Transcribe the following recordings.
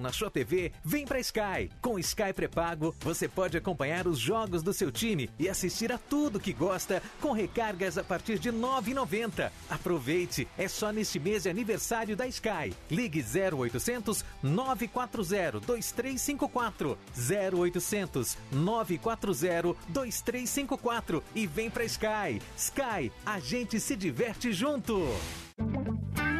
na sua TV, vem pra Sky. Com Sky pré-pago, você pode acompanhar os jogos do seu time e assistir a tudo que gosta com recargas a partir de R$ 9,90. Aproveite, é só neste mês de aniversário da Sky. Ligue 0800 940 2354 0800 940 2354 e vem pra Sky. Sky, a gente se diverte junto.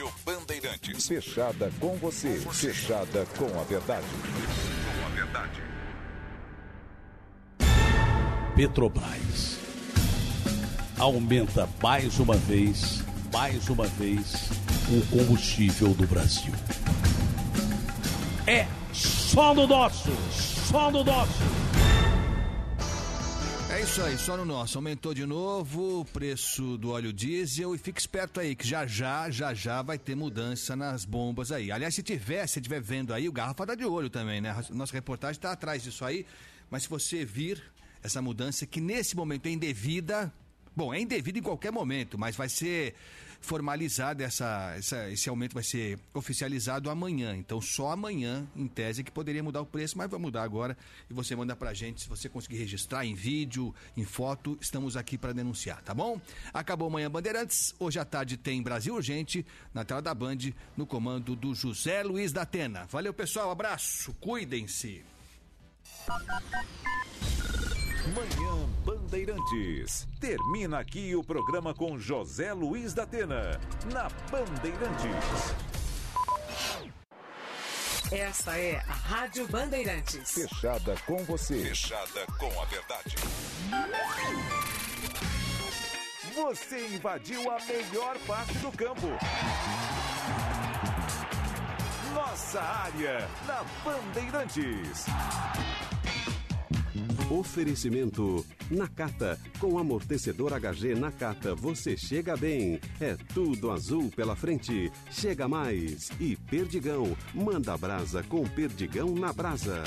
Rádio Bandeirantes. Fechada com você. Fechada com a verdade. Com a verdade. Petrobras aumenta mais uma vez, mais uma vez, o combustível do Brasil. É só no nosso, só no nosso. É isso aí, só no nosso. Aumentou de novo o preço do óleo diesel e fique esperto aí que já já, já já vai ter mudança nas bombas aí. Aliás, se tiver, se estiver vendo aí, o Garrafa tá de olho também, né? Nossa reportagem está atrás disso aí. Mas se você vir essa mudança que nesse momento é indevida, bom, é indevida em qualquer momento, mas vai ser formalizada essa, essa, esse aumento vai ser oficializado amanhã. Então só amanhã, em tese, que poderia mudar o preço, mas vai mudar agora e você manda pra gente se você conseguir registrar em vídeo, em foto, estamos aqui para denunciar, tá bom? Acabou amanhã Bandeirantes, hoje à tarde tem Brasil Urgente na tela da Band, no comando do José Luiz da Atena. Valeu pessoal, abraço, cuidem-se. Manhã Bandeirantes. Termina aqui o programa com José Luiz da Atena, na Bandeirantes. Esta é a Rádio Bandeirantes. Fechada com você. Fechada com a verdade. Você invadiu a melhor parte do campo. Nossa área, na Bandeirantes. Oferecimento Nakata. Com amortecedor HG Nakata, você chega bem. É tudo azul pela frente. Chega mais. E Perdigão. Manda brasa com Perdigão na brasa.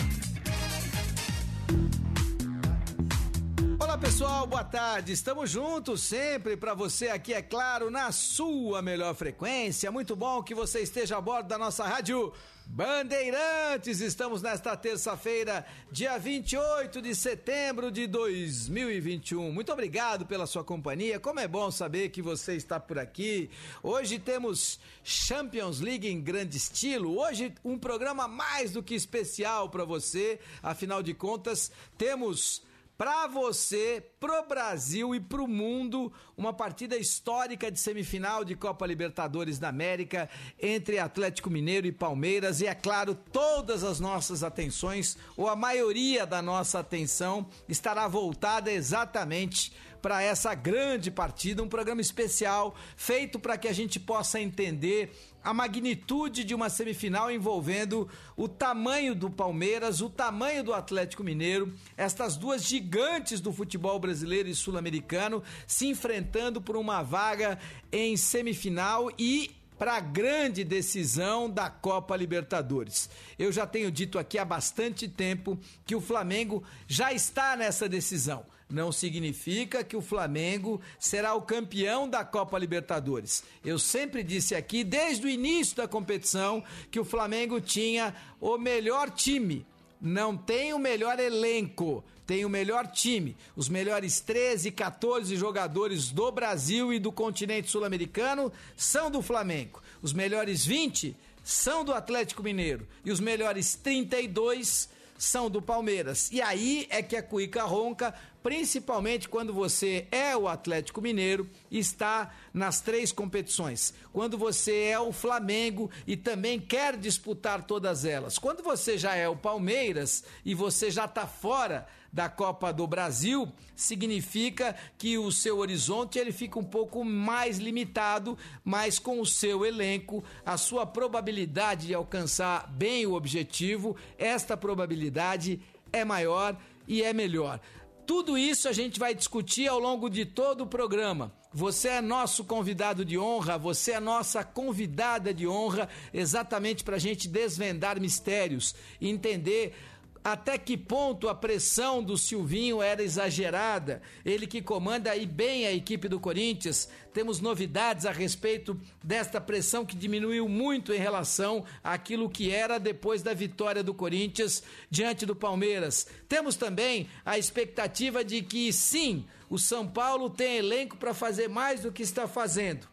Pessoal, boa tarde. Estamos juntos sempre para você aqui, é claro, na sua melhor frequência. Muito bom que você esteja a bordo da nossa rádio Bandeirantes. Estamos nesta terça-feira, dia 28 de setembro de 2021. Muito obrigado pela sua companhia. Como é bom saber que você está por aqui. Hoje temos Champions League em grande estilo. Hoje um programa mais do que especial para você. Afinal de contas, temos para você, pro Brasil e pro mundo, uma partida histórica de semifinal de Copa Libertadores da América entre Atlético Mineiro e Palmeiras. E é claro, todas as nossas atenções ou a maioria da nossa atenção estará voltada exatamente para essa grande partida, um programa especial feito para que a gente possa entender a magnitude de uma semifinal envolvendo o tamanho do Palmeiras, o tamanho do Atlético Mineiro, estas duas gigantes do futebol brasileiro e sul-americano se enfrentando por uma vaga em semifinal e para a grande decisão da Copa Libertadores. Eu já tenho dito aqui há bastante tempo que o Flamengo já está nessa decisão não significa que o Flamengo será o campeão da Copa Libertadores. Eu sempre disse aqui, desde o início da competição, que o Flamengo tinha o melhor time. Não tem o melhor elenco, tem o melhor time. Os melhores 13, 14 jogadores do Brasil e do continente sul-americano são do Flamengo. Os melhores 20 são do Atlético Mineiro. E os melhores 32 são do Palmeiras. E aí é que a cuica ronca principalmente quando você é o Atlético Mineiro e está nas três competições. Quando você é o Flamengo e também quer disputar todas elas. Quando você já é o Palmeiras e você já está fora da Copa do Brasil, significa que o seu horizonte ele fica um pouco mais limitado, mas com o seu elenco, a sua probabilidade de alcançar bem o objetivo, esta probabilidade é maior e é melhor. Tudo isso a gente vai discutir ao longo de todo o programa. Você é nosso convidado de honra, você é nossa convidada de honra, exatamente para a gente desvendar mistérios, entender até que ponto a pressão do Silvinho era exagerada. Ele que comanda aí bem a equipe do Corinthians. Temos novidades a respeito desta pressão que diminuiu muito em relação àquilo que era depois da vitória do Corinthians diante do Palmeiras. Temos também a expectativa de que sim, o São Paulo tem elenco para fazer mais do que está fazendo.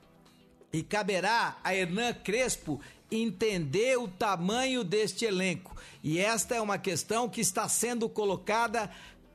E caberá a Hernan Crespo entender o tamanho deste elenco. E esta é uma questão que está sendo colocada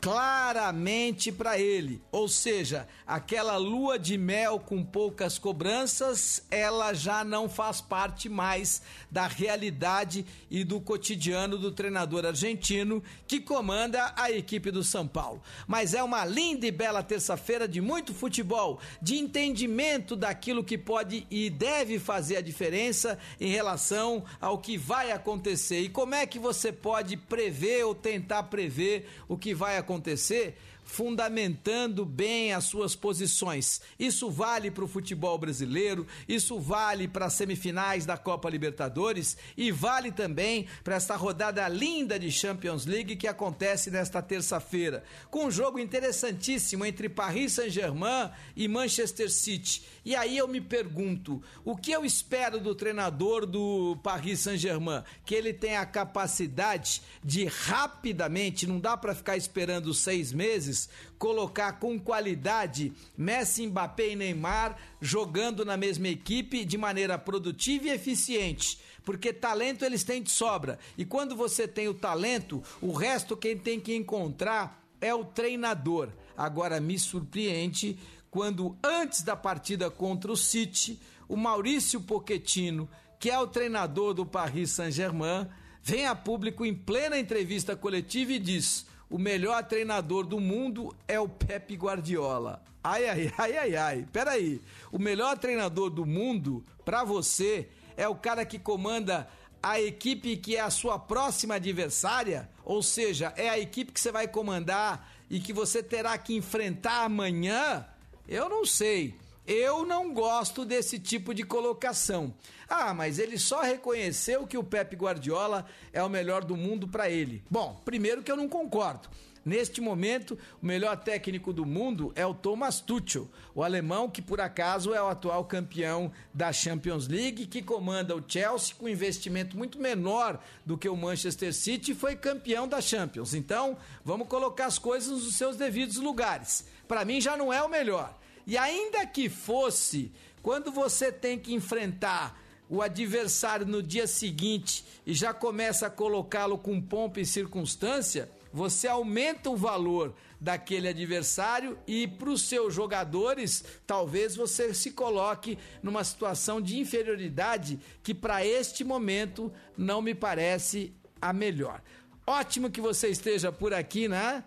claramente para ele. Ou seja, aquela lua de mel com poucas cobranças, ela já não faz parte mais da realidade e do cotidiano do treinador argentino que comanda a equipe do São Paulo. Mas é uma linda e bela terça-feira de muito futebol, de entendimento daquilo que pode e deve fazer a diferença em relação ao que vai acontecer e como é que você pode prever ou tentar prever o que vai acontecer acontecer fundamentando bem as suas posições. Isso vale para o futebol brasileiro, isso vale para as semifinais da Copa Libertadores e vale também para esta rodada linda de Champions League que acontece nesta terça-feira, com um jogo interessantíssimo entre Paris Saint-Germain e Manchester City. E aí eu me pergunto, o que eu espero do treinador do Paris Saint-Germain? Que ele tenha a capacidade de rapidamente, não dá para ficar esperando seis meses, colocar com qualidade Messi, Mbappé e Neymar jogando na mesma equipe de maneira produtiva e eficiente, porque talento eles têm de sobra. E quando você tem o talento, o resto quem tem que encontrar é o treinador. Agora me surpreende quando antes da partida contra o City, o Maurício Pochettino, que é o treinador do Paris Saint-Germain, vem a público em plena entrevista coletiva e diz: o melhor treinador do mundo é o Pepe Guardiola. Ai, ai, ai, ai, ai. Peraí. O melhor treinador do mundo, para você, é o cara que comanda a equipe que é a sua próxima adversária? Ou seja, é a equipe que você vai comandar e que você terá que enfrentar amanhã? Eu não sei. Eu não gosto desse tipo de colocação. Ah, mas ele só reconheceu que o Pep Guardiola é o melhor do mundo para ele. Bom, primeiro que eu não concordo. Neste momento, o melhor técnico do mundo é o Thomas Tuchel, o alemão que por acaso é o atual campeão da Champions League, que comanda o Chelsea com investimento muito menor do que o Manchester City e foi campeão da Champions. Então, vamos colocar as coisas nos seus devidos lugares. Para mim já não é o melhor. E ainda que fosse, quando você tem que enfrentar o adversário no dia seguinte e já começa a colocá-lo com pompa e circunstância, você aumenta o valor daquele adversário e para os seus jogadores, talvez você se coloque numa situação de inferioridade que para este momento não me parece a melhor. Ótimo que você esteja por aqui, né?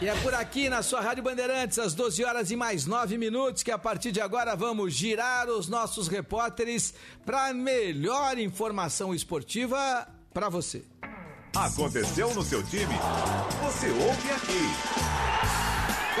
E é por aqui na sua Rádio Bandeirantes, às 12 horas e mais 9 minutos, que a partir de agora vamos girar os nossos repórteres para melhor informação esportiva para você. Aconteceu no seu time? Você ouve aqui.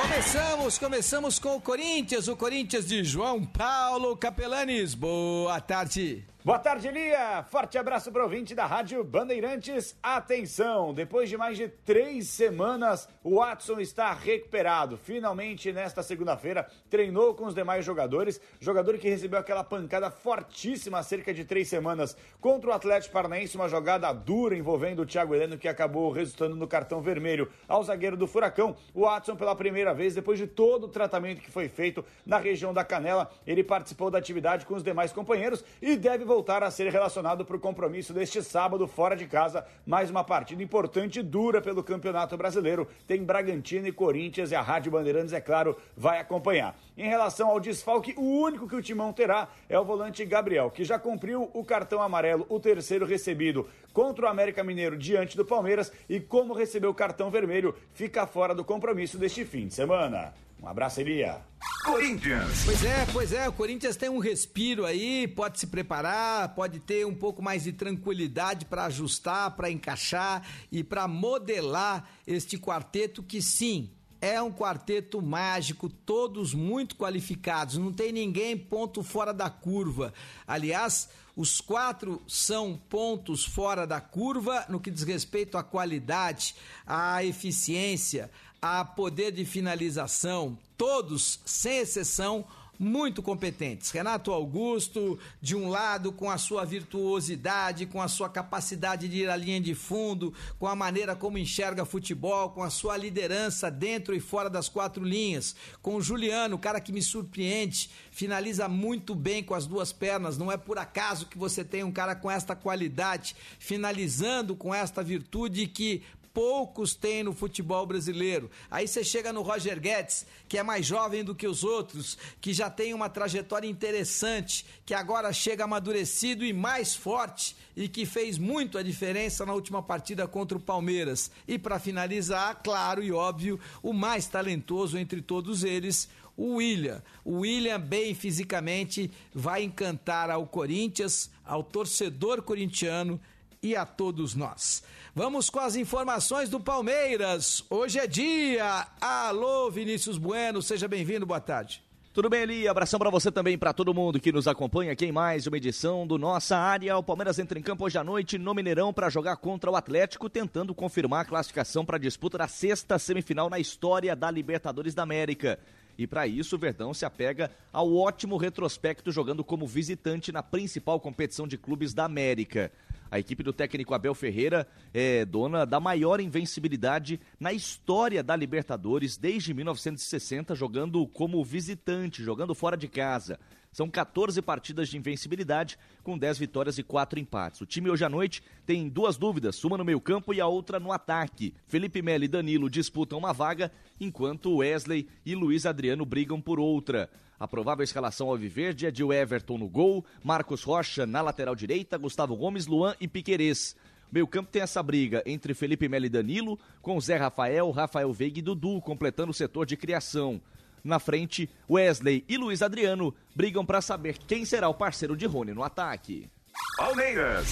Começamos, começamos com o Corinthians, o Corinthians de João Paulo Capelanes. Boa tarde. Boa tarde, Lia. Forte abraço para o ouvinte da Rádio Bandeirantes. Atenção, depois de mais de três semanas, o Watson está recuperado. Finalmente, nesta segunda-feira, treinou com os demais jogadores. Jogador que recebeu aquela pancada fortíssima há cerca de três semanas contra o Atlético Paranaense, uma jogada dura envolvendo o Thiago Heleno, que acabou resultando no cartão vermelho ao zagueiro do Furacão. O Watson, pela primeira vez, depois de todo o tratamento que foi feito na região da canela, ele participou da atividade com os demais companheiros e deve voltar a ser relacionado para o compromisso deste sábado fora de casa. Mais uma partida importante e dura pelo Campeonato Brasileiro. Tem Bragantino e Corinthians e a Rádio Bandeirantes, é claro, vai acompanhar. Em relação ao desfalque, o único que o Timão terá é o volante Gabriel, que já cumpriu o cartão amarelo, o terceiro recebido contra o América Mineiro diante do Palmeiras e como recebeu o cartão vermelho, fica fora do compromisso deste fim de semana. Um abraço, Elia. Corinthians. Pois é, pois é, o Corinthians tem um respiro aí, pode se preparar, pode ter um pouco mais de tranquilidade para ajustar, para encaixar e para modelar este quarteto que sim, é um quarteto mágico, todos muito qualificados, não tem ninguém ponto fora da curva. Aliás, os quatro são pontos fora da curva no que diz respeito à qualidade, à eficiência, a poder de finalização, todos, sem exceção, muito competentes. Renato Augusto, de um lado, com a sua virtuosidade, com a sua capacidade de ir à linha de fundo, com a maneira como enxerga futebol, com a sua liderança dentro e fora das quatro linhas. Com o Juliano, cara que me surpreende, finaliza muito bem com as duas pernas. Não é por acaso que você tem um cara com esta qualidade, finalizando com esta virtude que poucos têm no futebol brasileiro. Aí você chega no Roger Guedes, que é mais jovem do que os outros, que já tem uma trajetória interessante, que agora chega amadurecido e mais forte e que fez muito a diferença na última partida contra o Palmeiras. E para finalizar, claro e óbvio, o mais talentoso entre todos eles, o William. O William, bem fisicamente, vai encantar ao Corinthians, ao torcedor corintiano e a todos nós. Vamos com as informações do Palmeiras. Hoje é dia. Alô, Vinícius Bueno, seja bem-vindo, boa tarde. Tudo bem, Eli? Abração para você também, para todo mundo que nos acompanha aqui em mais uma edição do Nossa Área. O Palmeiras entra em campo hoje à noite no Mineirão para jogar contra o Atlético, tentando confirmar a classificação para a disputa da sexta semifinal na história da Libertadores da América. E para isso, o Verdão se apega ao ótimo retrospecto jogando como visitante na principal competição de clubes da América. A equipe do técnico Abel Ferreira é dona da maior invencibilidade na história da Libertadores desde 1960, jogando como visitante, jogando fora de casa. São 14 partidas de invencibilidade, com 10 vitórias e 4 empates. O time hoje à noite tem duas dúvidas, uma no meio-campo e a outra no ataque. Felipe Melo e Danilo disputam uma vaga, enquanto Wesley e Luiz Adriano brigam por outra. A provável escalação alviverde é de Everton no gol, Marcos Rocha na lateral direita, Gustavo Gomes, Luan e Piquerez. Meio campo tem essa briga entre Felipe Melo e Danilo, com Zé Rafael, Rafael Veiga e Dudu completando o setor de criação. Na frente, Wesley e Luiz Adriano brigam para saber quem será o parceiro de Rony no ataque. Palmeiras.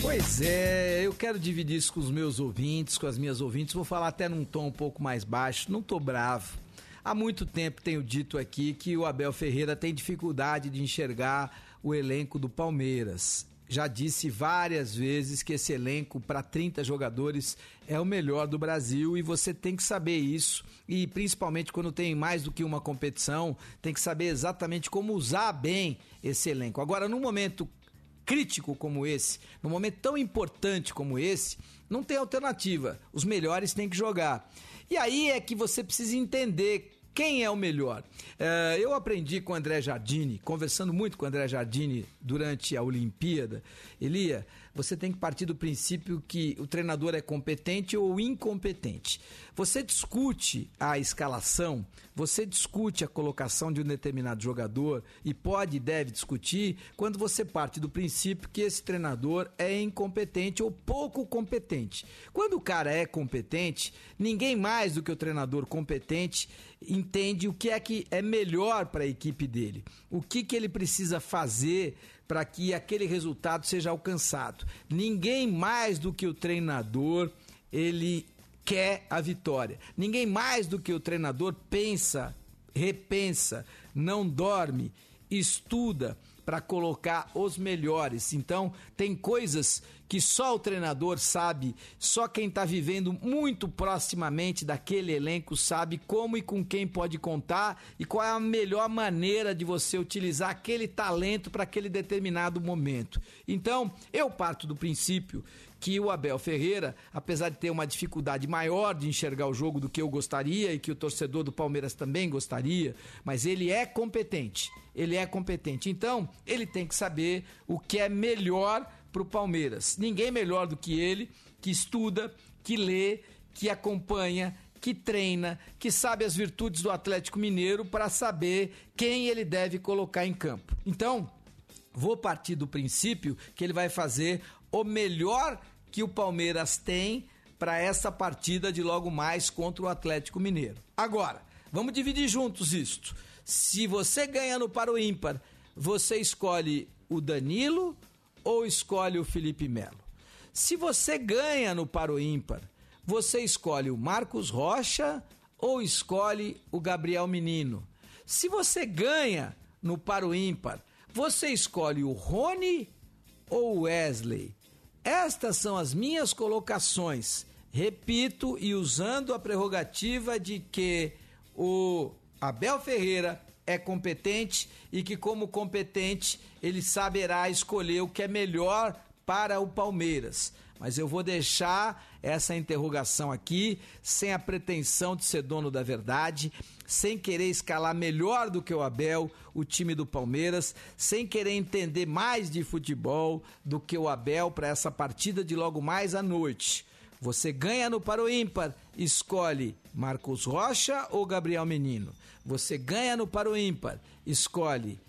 Pois é, eu quero dividir isso com os meus ouvintes, com as minhas ouvintes. Vou falar até num tom um pouco mais baixo. Não tô bravo. Há muito tempo tenho dito aqui que o Abel Ferreira tem dificuldade de enxergar o elenco do Palmeiras. Já disse várias vezes que esse elenco para 30 jogadores é o melhor do Brasil e você tem que saber isso. E principalmente quando tem mais do que uma competição, tem que saber exatamente como usar bem esse elenco. Agora, num momento crítico como esse, num momento tão importante como esse, não tem alternativa. Os melhores têm que jogar. E aí é que você precisa entender quem é o melhor? Uh, eu aprendi com o André Jardini, conversando muito com o André Jardini durante a Olimpíada. Elia, você tem que partir do princípio que o treinador é competente ou incompetente. Você discute a escalação, você discute a colocação de um determinado jogador e pode e deve discutir quando você parte do princípio que esse treinador é incompetente ou pouco competente. Quando o cara é competente, ninguém mais do que o treinador competente entende o que é que é melhor para a equipe dele, o que, que ele precisa fazer para que aquele resultado seja alcançado. Ninguém mais do que o treinador, ele quer a vitória. Ninguém mais do que o treinador pensa, repensa, não dorme, estuda para colocar os melhores. Então, tem coisas que só o treinador sabe, só quem está vivendo muito proximamente daquele elenco sabe como e com quem pode contar e qual é a melhor maneira de você utilizar aquele talento para aquele determinado momento. Então, eu parto do princípio que o Abel Ferreira, apesar de ter uma dificuldade maior de enxergar o jogo do que eu gostaria e que o torcedor do Palmeiras também gostaria, mas ele é competente. Ele é competente. Então, ele tem que saber o que é melhor para o Palmeiras. Ninguém melhor do que ele, que estuda, que lê, que acompanha, que treina, que sabe as virtudes do Atlético Mineiro para saber quem ele deve colocar em campo. Então, vou partir do princípio que ele vai fazer o melhor que o Palmeiras tem para essa partida de logo mais contra o Atlético Mineiro. Agora, vamos dividir juntos isto. Se você ganha no Paro Ímpar, você escolhe o Danilo ou escolhe o Felipe Melo? Se você ganha no Paro Ímpar, você escolhe o Marcos Rocha ou escolhe o Gabriel Menino? Se você ganha no Paro Ímpar, você escolhe o Rony ou o Wesley? Estas são as minhas colocações. Repito e usando a prerrogativa de que o Abel Ferreira é competente e que, como competente, ele saberá escolher o que é melhor para o Palmeiras. Mas eu vou deixar essa interrogação aqui, sem a pretensão de ser dono da verdade, sem querer escalar melhor do que o Abel, o time do Palmeiras, sem querer entender mais de futebol do que o Abel para essa partida de logo mais à noite. Você ganha no Paro Ímpar, escolhe Marcos Rocha ou Gabriel Menino. Você ganha no Paro Ímpar, escolhe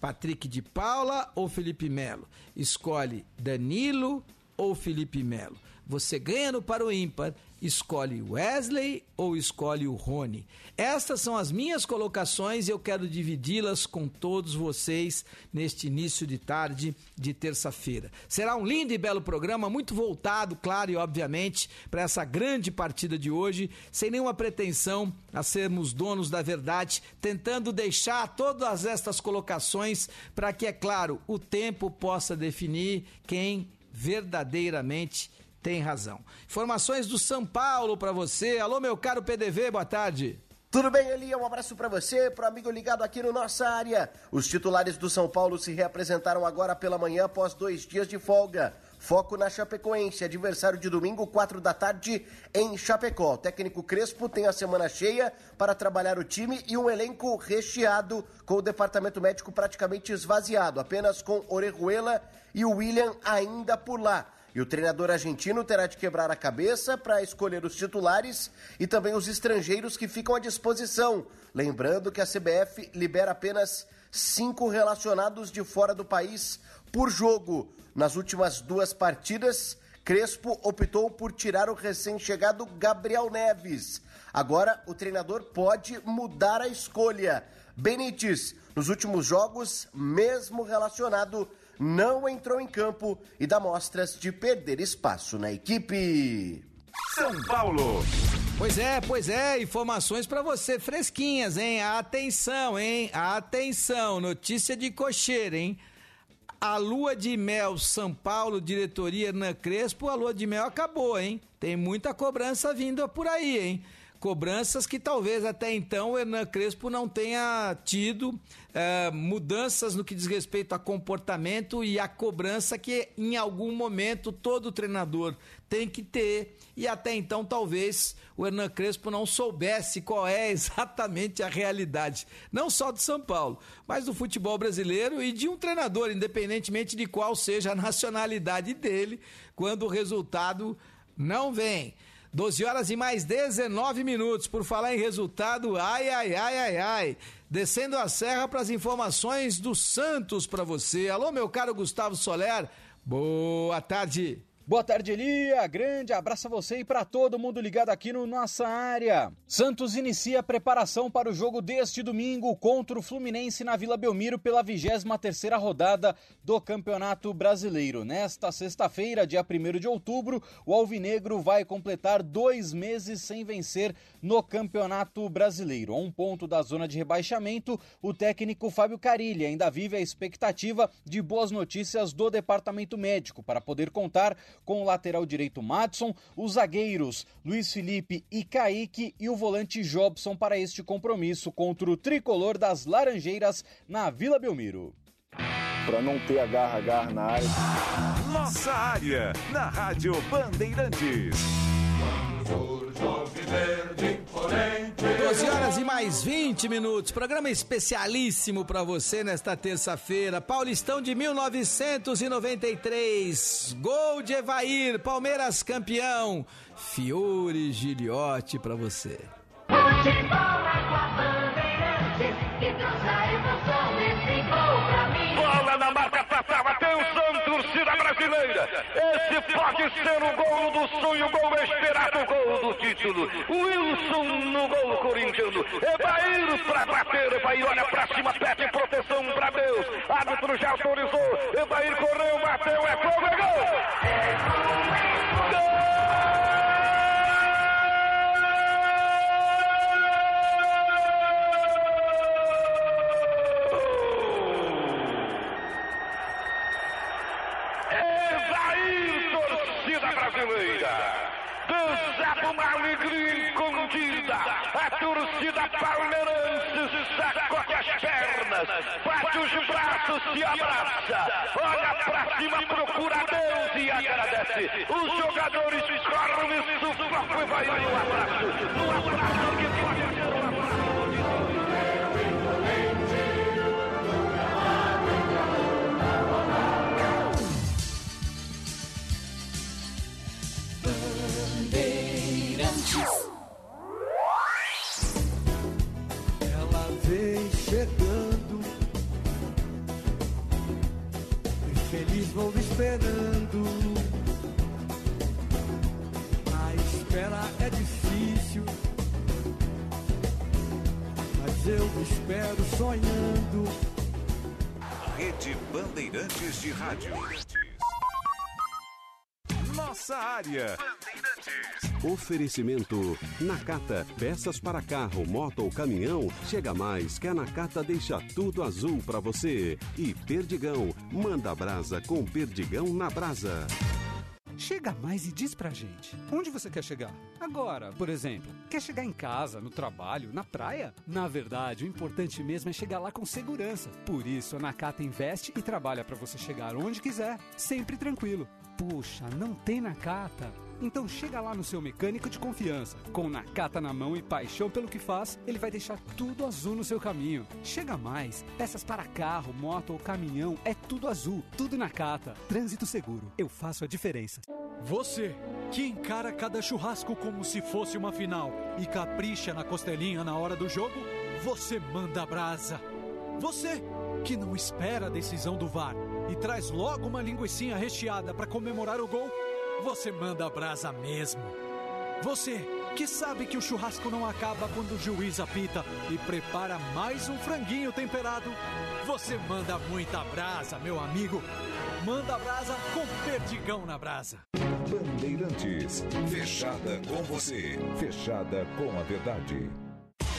Patrick de Paula ou Felipe Melo. Escolhe Danilo ou Felipe Melo. Você ganha no Paro Ímpar, escolhe Wesley ou escolhe o Rony? Estas são as minhas colocações e eu quero dividi-las com todos vocês neste início de tarde de terça-feira. Será um lindo e belo programa, muito voltado, claro e obviamente, para essa grande partida de hoje, sem nenhuma pretensão a sermos donos da verdade, tentando deixar todas estas colocações para que, é claro, o tempo possa definir quem verdadeiramente tem razão. Informações do São Paulo para você. Alô, meu caro PDV, boa tarde. Tudo bem, Eli? Um abraço para você, para amigo ligado aqui no nossa área. Os titulares do São Paulo se reapresentaram agora pela manhã após dois dias de folga. Foco na Chapecoense, adversário de domingo, quatro da tarde, em Chapecó. O técnico Crespo tem a semana cheia para trabalhar o time e um elenco recheado, com o departamento médico praticamente esvaziado, apenas com Orejuela e o William ainda por lá. E o treinador argentino terá de quebrar a cabeça para escolher os titulares e também os estrangeiros que ficam à disposição. Lembrando que a CBF libera apenas cinco relacionados de fora do país por jogo. Nas últimas duas partidas, Crespo optou por tirar o recém-chegado Gabriel Neves. Agora, o treinador pode mudar a escolha. Benítez, nos últimos jogos, mesmo relacionado, não entrou em campo e dá mostras de perder espaço na equipe. São Paulo. Pois é, pois é, informações para você fresquinhas, hein? Atenção, hein? Atenção, notícia de cocheira, hein? A lua de mel São Paulo, diretoria Hernan Crespo, a lua de mel acabou, hein? Tem muita cobrança vindo por aí, hein? Cobranças que talvez até então o Hernan Crespo não tenha tido é, mudanças no que diz respeito a comportamento e a cobrança que em algum momento todo treinador tem que ter. E até então talvez o Hernan Crespo não soubesse qual é exatamente a realidade, não só de São Paulo, mas do futebol brasileiro e de um treinador, independentemente de qual seja a nacionalidade dele, quando o resultado não vem. 12 horas e mais 19 minutos. Por falar em resultado, ai, ai, ai, ai, ai. Descendo a serra para as informações do Santos para você. Alô, meu caro Gustavo Soler. Boa tarde. Boa tarde, Elia. Grande abraço a você e para todo mundo ligado aqui no Nossa Área. Santos inicia a preparação para o jogo deste domingo contra o Fluminense na Vila Belmiro pela 23ª rodada do Campeonato Brasileiro. Nesta sexta-feira, dia 1 de outubro, o Alvinegro vai completar dois meses sem vencer no Campeonato Brasileiro. A um ponto da zona de rebaixamento, o técnico Fábio Carilli ainda vive a expectativa de boas notícias do departamento médico para poder contar com o lateral direito Madson, os zagueiros Luiz Felipe e Kaique e o volante Jobson para este compromisso contra o tricolor das Laranjeiras na Vila Belmiro. Para não ter agarra-agarra na área. Nossa área, na Rádio Bandeirantes. 12 horas e mais 20 minutos. Programa especialíssimo para você nesta terça-feira. Paulistão de 1993. Gol de Evair, Palmeiras campeão. Fiore Giliotti para você. Bola Esse pode ser o gol do sonho, o gol esperado, o gol do título. Wilson no gol corintiano. Evair pra bater, Evair olha pra cima, pede proteção pra Deus. Árbitro já autorizou. Evair correu, bateu, é gol, é gol. Evair, Uma alegria escondida. A torcida palmeirense sacode as pernas, bate os braços, se abraça. Olha pra cima, procura Deus e agradece. Os jogadores correm sufocam e vai no abraço. No abraço que pode vou esperando. A espera é difícil, mas eu espero sonhando. Rede Bandeirantes de Rádio. Nossa área. Oferecimento Nakata, peças para carro, moto ou caminhão. Chega mais que a Nakata deixa tudo azul para você. E Perdigão, manda brasa com Perdigão na brasa. Chega mais e diz pra gente, onde você quer chegar? Agora, por exemplo, quer chegar em casa, no trabalho, na praia? Na verdade, o importante mesmo é chegar lá com segurança. Por isso, a Nakata investe e trabalha para você chegar onde quiser, sempre tranquilo. Puxa, não tem Nakata? Então chega lá no seu mecânico de confiança. Com Nakata na mão e paixão pelo que faz, ele vai deixar tudo azul no seu caminho. Chega mais, peças para carro, moto ou caminhão, é tudo azul, tudo Nakata. Trânsito seguro, eu faço a diferença. Você que encara cada churrasco como se fosse uma final e capricha na costelinha na hora do jogo, você manda brasa. Você que não espera a decisão do VAR e traz logo uma linguiçinha recheada para comemorar o gol, você manda brasa mesmo. Você que sabe que o churrasco não acaba quando o juiz apita e prepara mais um franguinho temperado, você manda muita brasa, meu amigo. Manda brasa com perdigão na brasa. Bandeirantes, fechada com você, fechada com a verdade.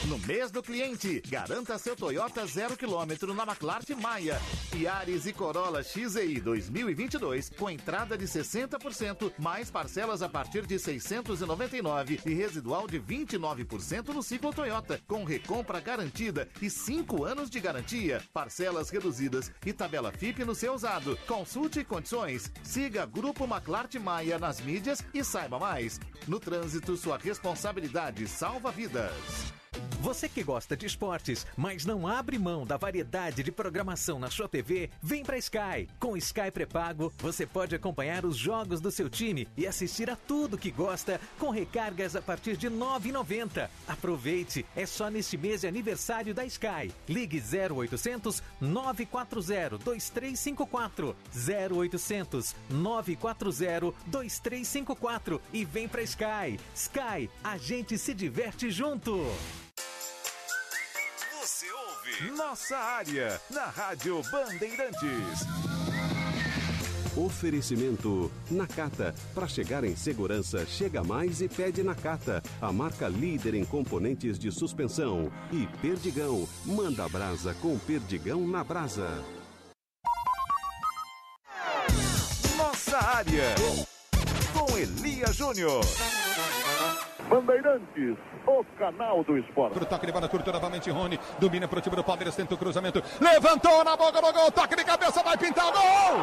No mês do cliente, garanta seu Toyota zero quilômetro na McLaren Maia. Yaris e Corolla XEI 2022 com entrada de 60%, mais parcelas a partir de 699 e residual de 29% no ciclo Toyota, com recompra garantida e 5 anos de garantia, parcelas reduzidas e tabela FIP no seu usado. Consulte condições. Siga Grupo McLaren Maia nas mídias e saiba mais. No trânsito, sua responsabilidade salva vidas. Você que gosta de esportes, mas não abre mão da variedade de programação na sua TV, vem pra Sky. Com Sky pré-pago, você pode acompanhar os jogos do seu time e assistir a tudo que gosta com recargas a partir de R$ 9,90. Aproveite, é só neste mês de aniversário da Sky. Ligue 0800 940 2354 0800 940 2354 e vem pra Sky. Sky, a gente se diverte junto. Nossa Área na Rádio Bandeirantes. Oferecimento Nakata. Para chegar em segurança, chega mais e pede Nakata. A marca líder em componentes de suspensão. E Perdigão. Manda brasa com Perdigão na brasa. Nossa Área com Elia Júnior. Bandeirantes, o canal do esporte. Pro toque de bola curto novamente, Rony. Domina pro time do Palmeiras, tenta o cruzamento. Levantou na boca do gol, toque de cabeça, vai pintar gol!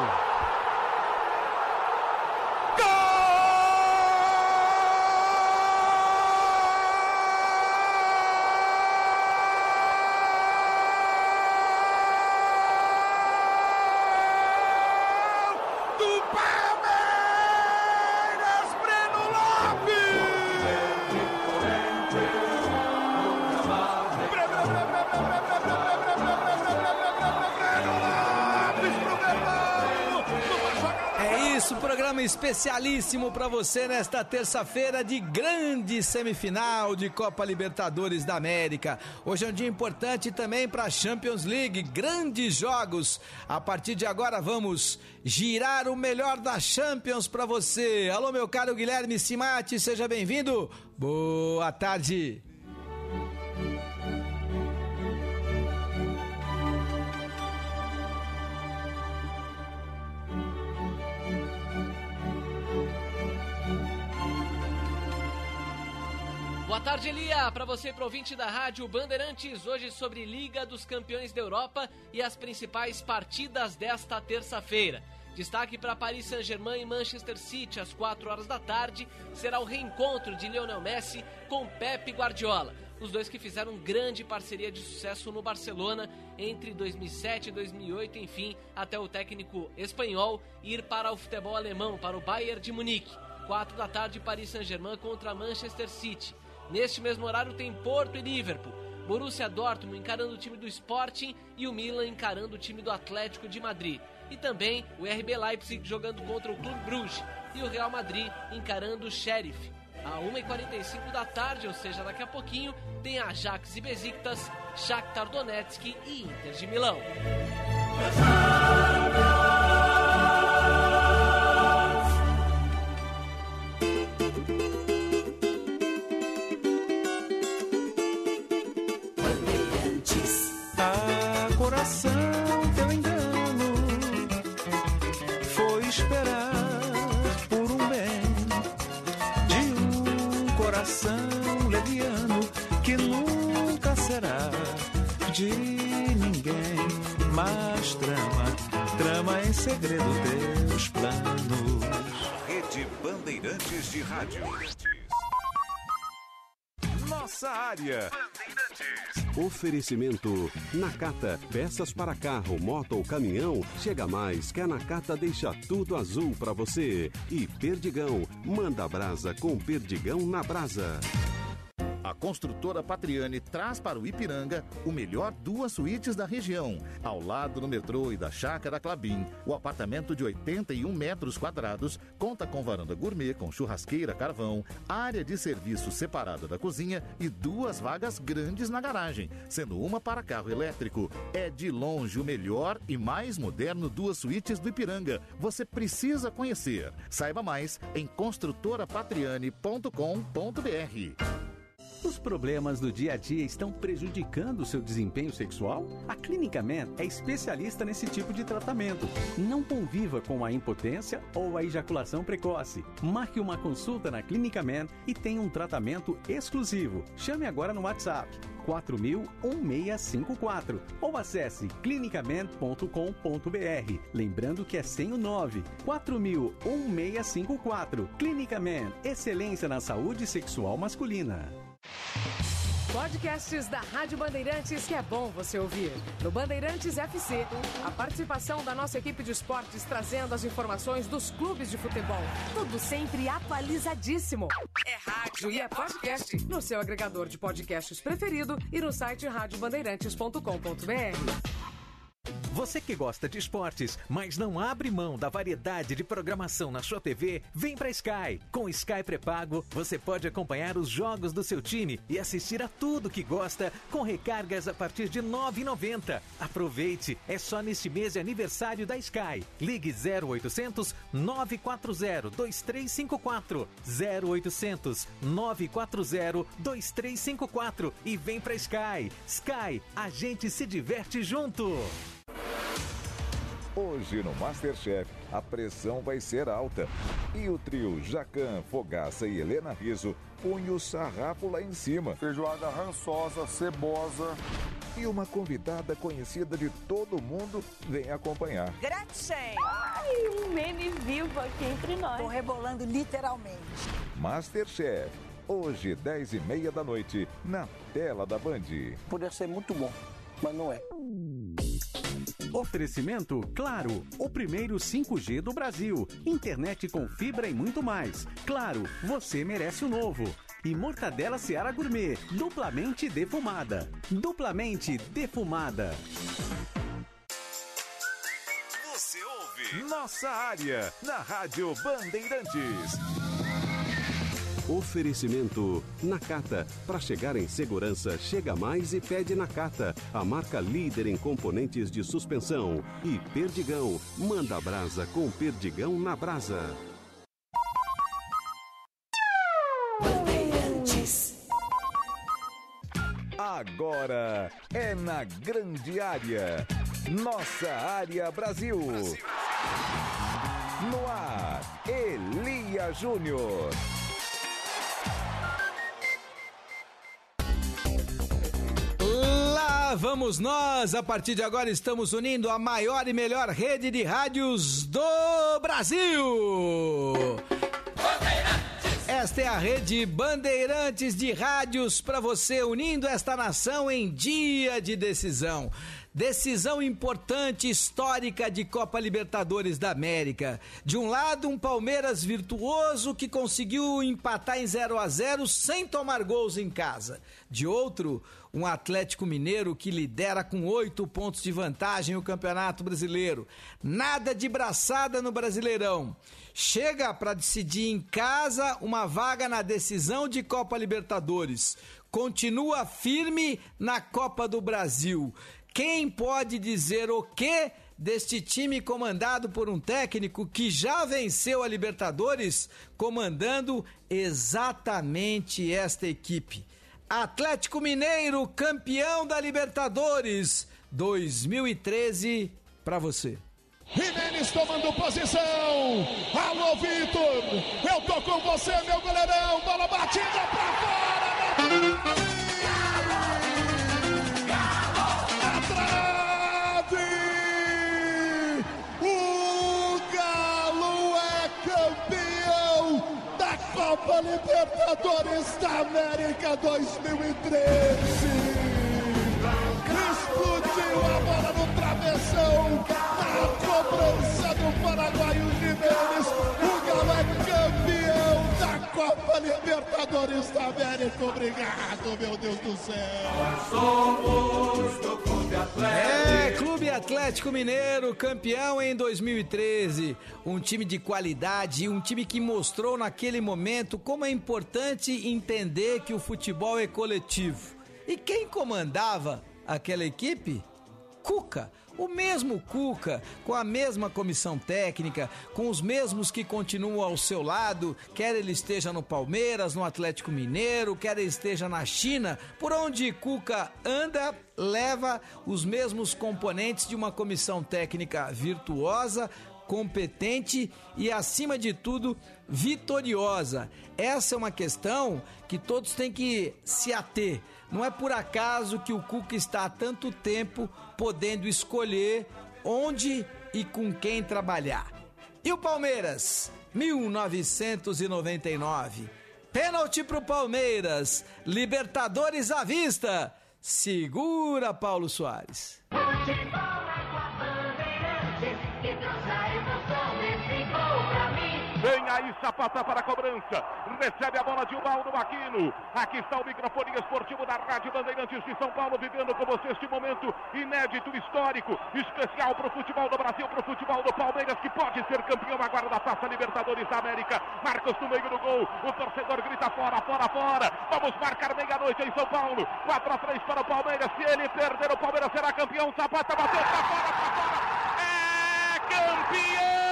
Especialíssimo para você nesta terça-feira de grande semifinal de Copa Libertadores da América. Hoje é um dia importante também para a Champions League, grandes jogos. A partir de agora vamos girar o melhor da Champions para você. Alô, meu caro Guilherme Simati, seja bem-vindo. Boa tarde. Tarde, Elia. Para você, provinte da Rádio Bandeirantes, hoje sobre Liga dos Campeões da Europa e as principais partidas desta terça-feira. Destaque para Paris Saint-Germain e Manchester City às 4 horas da tarde. Será o reencontro de Lionel Messi com Pepe Guardiola. Os dois que fizeram grande parceria de sucesso no Barcelona entre 2007 e 2008, enfim, até o técnico espanhol ir para o futebol alemão, para o Bayern de Munique. 4 da tarde, Paris Saint-Germain contra Manchester City. Neste mesmo horário tem Porto e Liverpool. Borussia Dortmund encarando o time do Sporting e o Milan encarando o time do Atlético de Madrid. E também o RB Leipzig jogando contra o Clube Bruges e o Real Madrid encarando o Sheriff. A 1h45 da tarde, ou seja, daqui a pouquinho, tem Ajax e Besiktas, Shakhtar Donetsk e Inter de Milão. Segredo teus planos. Rede Bandeirantes de Rádio. Nossa Área. Oferecimento Nakata. Peças para carro, moto ou caminhão. Chega mais que a Nakata deixa tudo azul para você. E Perdigão. Manda brasa com Perdigão na brasa. Construtora Patriani traz para o Ipiranga o melhor duas suítes da região. Ao lado do metrô e da chácara Clabim, o apartamento de 81 metros quadrados conta com varanda gourmet com churrasqueira carvão, área de serviço separada da cozinha e duas vagas grandes na garagem, sendo uma para carro elétrico. É de longe o melhor e mais moderno duas suítes do Ipiranga. Você precisa conhecer. Saiba mais em construtorapatriani.com.br. Os problemas do dia a dia estão prejudicando o seu desempenho sexual? A Clínica Man é especialista nesse tipo de tratamento. Não conviva com a impotência ou a ejaculação precoce. Marque uma consulta na Clínica Man e tenha um tratamento exclusivo. Chame agora no WhatsApp 4000-1654 ou acesse clinicaman.com.br. Lembrando que é sem o 9. 4000-1654. Clínica Man, excelência na saúde sexual masculina. Podcasts da Rádio Bandeirantes que é bom você ouvir. No Bandeirantes FC, a participação da nossa equipe de esportes trazendo as informações dos clubes de futebol. Tudo sempre atualizadíssimo. É rádio e é podcast no seu agregador de podcasts preferido e no site radiobandeirantes.com.br. Você que gosta de esportes, mas não abre mão da variedade de programação na sua TV, vem pra Sky. Com Sky pré-pago, você pode acompanhar os jogos do seu time e assistir a tudo que gosta com recargas a partir de R$ 9,90. Aproveite, é só neste mês de aniversário da Sky. Ligue 0800 940 2354 0800 940 2354 e vem pra Sky. Sky, a gente se diverte junto. Hoje no Masterchef, a pressão vai ser alta. E o trio Jacan, Fogaça e Helena Riso põe o sarrafo lá em cima. Feijoada rançosa, cebosa. E uma convidada conhecida de todo mundo vem acompanhar. Gretchen! Ai, um meme vivo aqui entre nós. Tô rebolando literalmente. Masterchef, hoje 10 e meia da noite, na tela da Band. Podia ser muito bom, mas não é. Oferecimento Claro, o primeiro 5G do Brasil. Internet com fibra e muito mais. Claro, você merece o novo. E mortadela Seara Gourmet, duplamente defumada. Duplamente defumada. Você ouve Nossa Área, na Rádio Bandeirantes. Oferecimento Nakata. Para chegar em segurança, chega mais e pede Nakata, a marca líder em componentes de suspensão. E Perdigão. Manda brasa com Perdigão na brasa. Agora é na grande área. Nossa área Brasil. No ar, Elia Júnior. Vamos nós! A partir de agora estamos unindo a maior e melhor rede de rádios do Brasil! Esta é a rede Bandeirantes de Rádios para você, unindo esta nação em dia de decisão. Decisão importante, histórica de Copa Libertadores da América. De um lado, um Palmeiras virtuoso que conseguiu empatar em 0 a 0 sem tomar gols em casa. De outro, um Atlético Mineiro que lidera com oito pontos de vantagem o Campeonato Brasileiro. Nada de braçada no Brasileirão. Chega para decidir em casa uma vaga na decisão de Copa Libertadores. Continua firme na Copa do Brasil. Quem pode dizer o que deste time comandado por um técnico que já venceu a Libertadores, comandando exatamente esta equipe? Atlético Mineiro, campeão da Libertadores 2013, para você. Jimenez tomando posição. Alô, Vitor. Eu tô com você, meu goleirão. Bola batida pra fora. Na Copa Libertadores da América 2013. Explodiu a bola no travessão. A cobrança do paraguaio Jimenez. O Galo é campeão da Copa Libertadores da América. Obrigado, meu Deus do céu. Atlético Mineiro, campeão em 2013. Um time de qualidade, um time que mostrou naquele momento como é importante entender que o futebol é coletivo. E quem comandava aquela equipe? Cuca. O mesmo Cuca, com a mesma comissão técnica, com os mesmos que continuam ao seu lado, quer ele esteja no Palmeiras, no Atlético Mineiro, quer ele esteja na China, por onde Cuca anda, leva os mesmos componentes de uma comissão técnica virtuosa, competente e, acima de tudo, vitoriosa. Essa é uma questão que todos têm que se ater. Não é por acaso que o Cuca está há tanto tempo podendo escolher onde e com quem trabalhar. E o Palmeiras? 1999. Pênalti pro Palmeiras. Libertadores à vista. Segura Paulo Soares. Vem aí, Sapata para a cobrança. Recebe a bola de Ubaldo Aquino. Aqui está o microfone esportivo da Rádio Bandeirantes de São Paulo, vivendo com você este momento inédito, histórico, especial para o futebol do Brasil, para o futebol do Palmeiras, que pode ser campeão agora da Taça Libertadores da América. Marcos no meio do gol. O torcedor grita fora, fora, fora. Vamos marcar meia-noite em São Paulo. 4 a 3 para o Palmeiras. Se ele perder, o Palmeiras será campeão. Zapata bateu para fora, para fora. É campeão!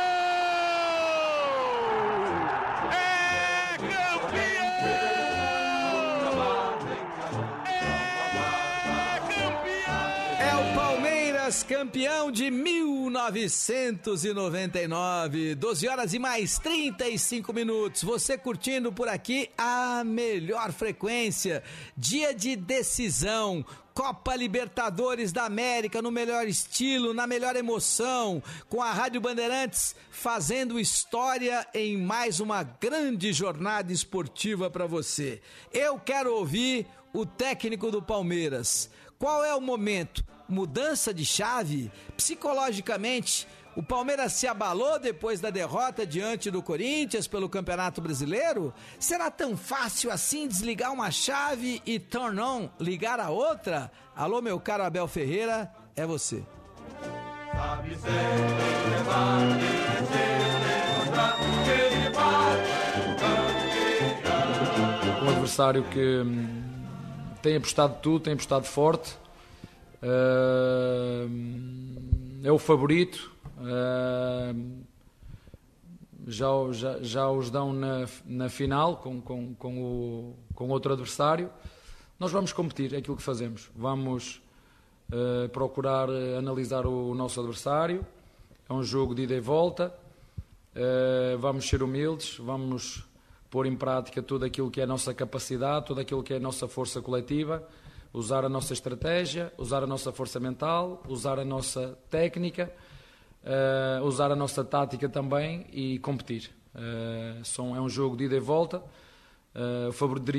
Palmeiras campeão de 1999. 12 horas e mais 35 minutos. Você curtindo por aqui a melhor frequência. Dia de decisão. Copa Libertadores da América no melhor estilo, na melhor emoção, com a Rádio Bandeirantes fazendo história em mais uma grande jornada esportiva para você. Eu quero ouvir o técnico do Palmeiras. Qual é o momento? Mudança de chave? Psicologicamente, o Palmeiras se abalou depois da derrota diante do Corinthians pelo Campeonato Brasileiro? Será tão fácil assim desligar uma chave e turn on ligar a outra? Alô, meu caro Abel Ferreira, é você. Um adversário que hum, tem apostado tudo, tem apostado forte. Uh, é o favorito. Uh, já, já, já os dão na, na final com, com, com, o, com outro adversário. Nós vamos competir, é aquilo que fazemos. Vamos uh, procurar analisar o, o nosso adversário. É um jogo de ida e volta. Uh, vamos ser humildes, vamos pôr em prática tudo aquilo que é a nossa capacidade, tudo aquilo que é a nossa força coletiva, usar a nossa estratégia, usar a nossa força mental, usar a nossa técnica, uh, usar a nossa tática também e competir. Uh, são, é um jogo de ida e volta. Uh,